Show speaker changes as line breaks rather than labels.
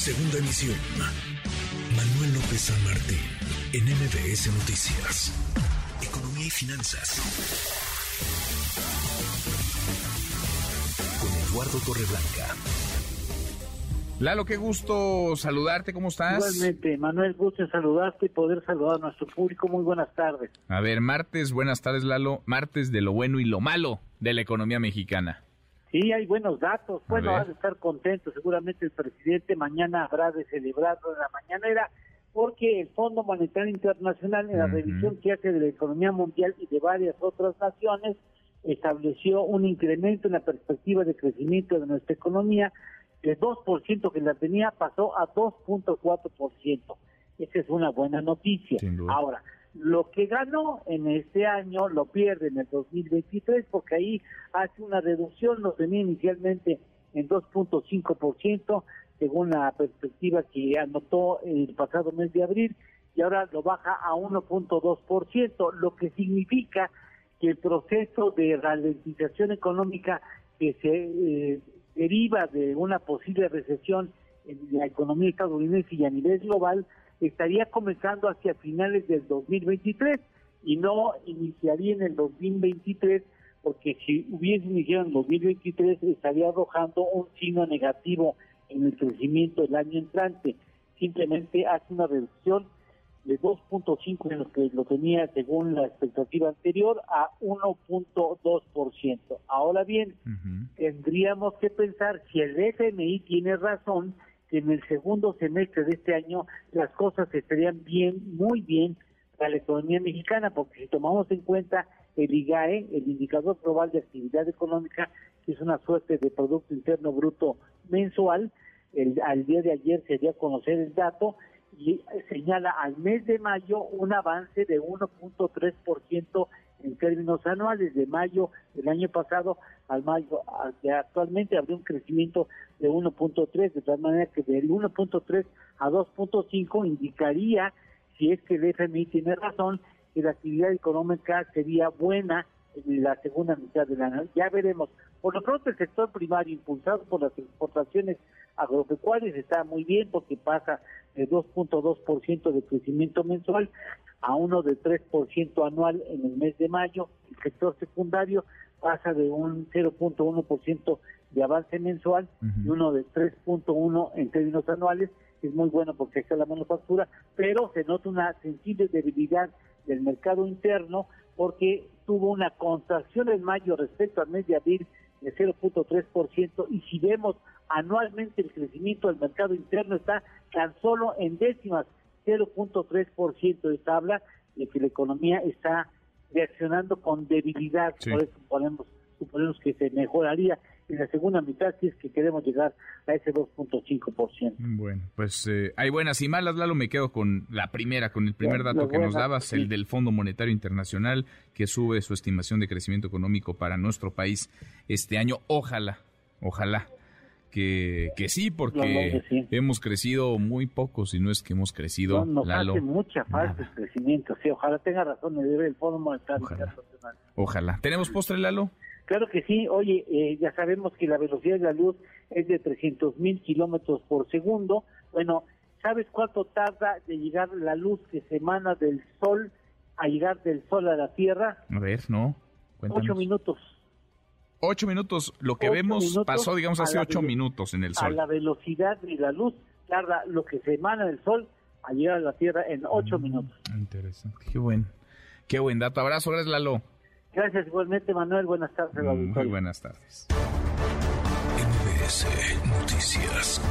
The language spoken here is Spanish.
Segunda emisión. Manuel López San Martín, en MBS Noticias. Economía y finanzas. Con Eduardo Torreblanca.
Lalo, qué gusto saludarte, ¿cómo estás?
Igualmente, Manuel, gusto en saludarte y poder saludar a nuestro público. Muy buenas tardes.
A ver, martes, buenas tardes, Lalo. Martes de lo bueno y lo malo de la economía mexicana.
Sí, hay buenos datos. Bueno, vas a estar contento. Seguramente el presidente mañana habrá de celebrarlo en la mañanera porque el Fondo Monetario Internacional, en la revisión que hace de la economía mundial y de varias otras naciones, estableció un incremento en la perspectiva de crecimiento de nuestra economía de 2% que la tenía pasó a 2.4%. Esa es una buena noticia. Ahora, lo que ganó en este año lo pierde en el 2023 porque ahí hace una reducción, lo tenía inicialmente en 2.5% según la perspectiva que anotó el pasado mes de abril y ahora lo baja a 1.2%, lo que significa que el proceso de ralentización económica que se eh, deriva de una posible recesión en la economía estadounidense y a nivel global estaría comenzando hacia finales del 2023 y no iniciaría en el 2023 porque si hubiese iniciado en el 2023 estaría arrojando un signo negativo en el crecimiento del año entrante. Simplemente hace una reducción de 2.5 en lo que lo tenía según la expectativa anterior a 1.2%. Ahora bien, tendríamos que pensar si el FMI tiene razón que en el segundo semestre de este año las cosas estarían bien, muy bien para la economía mexicana, porque si tomamos en cuenta el IGAE, el Indicador Global de Actividad Económica, que es una suerte de Producto Interno Bruto mensual, el, al día de ayer se dio a conocer el dato y señala al mes de mayo un avance de 1.3% en términos anuales de mayo del año pasado al mayo actualmente habría un crecimiento de 1.3 de tal manera que del 1.3 a 2.5 indicaría si es que el FMI tiene razón que la actividad económica sería buena en la segunda mitad del año. Ya veremos. Por lo pronto el sector primario impulsado por las exportaciones agropecuarias está muy bien porque pasa de 2.2% de crecimiento mensual a uno de 3% anual en el mes de mayo. El sector secundario pasa de un 0.1% de avance mensual y uno de 3.1 en términos anuales. Es muy bueno porque está la manufactura, pero se nota una sensible debilidad del mercado interno porque tuvo una contracción en mayo respecto al mes de abril de 0.3% y si vemos anualmente el crecimiento del mercado interno está tan solo en décimas, 0.3% esta habla de que la economía está reaccionando con debilidad, por eso suponemos, suponemos que se mejoraría en la segunda mitad si es que queremos llegar a ese 2.5%.
Bueno, pues eh, hay buenas y malas, Lalo, me quedo con la primera, con el primer dato que nos dabas, el del Fondo Monetario Internacional, que sube su estimación de crecimiento económico para nuestro país este año. Ojalá, ojalá que, que sí, porque hemos crecido muy poco, si no es que hemos crecido.
No, nos hace mucha falta el crecimiento, sí, ojalá tenga razón el Fondo Monetario
Internacional. Ojalá. ¿Tenemos postre, Lalo?
Claro que sí, oye, eh, ya sabemos que la velocidad de la luz es de 300 mil kilómetros por segundo. Bueno, ¿sabes cuánto tarda de llegar la luz que se emana del sol a llegar del sol a la Tierra?
A ver, no.
Ocho minutos.
Ocho minutos. Lo que vemos pasó, digamos, hace ocho minutos en el sol.
A la velocidad de la luz tarda lo que se emana del sol a llegar a la Tierra en ocho mm, minutos.
Interesante. Qué buen, qué buen dato. Abrazo, gracias, Lalo.
Gracias igualmente, Manuel. Buenas tardes.
Muy buenas tardes.
MBS Noticias.